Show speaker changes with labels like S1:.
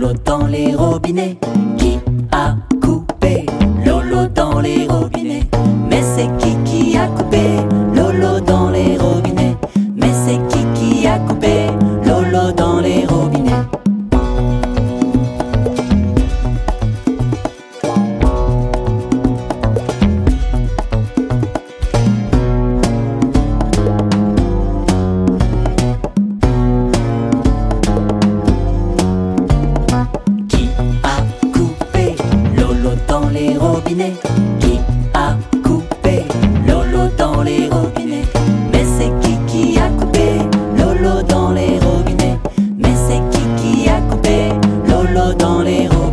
S1: Lolo dans les robinets, qui a coupé. Lolo dans les robinets, mais c'est qui qui a coupé? l'eau dans les roues.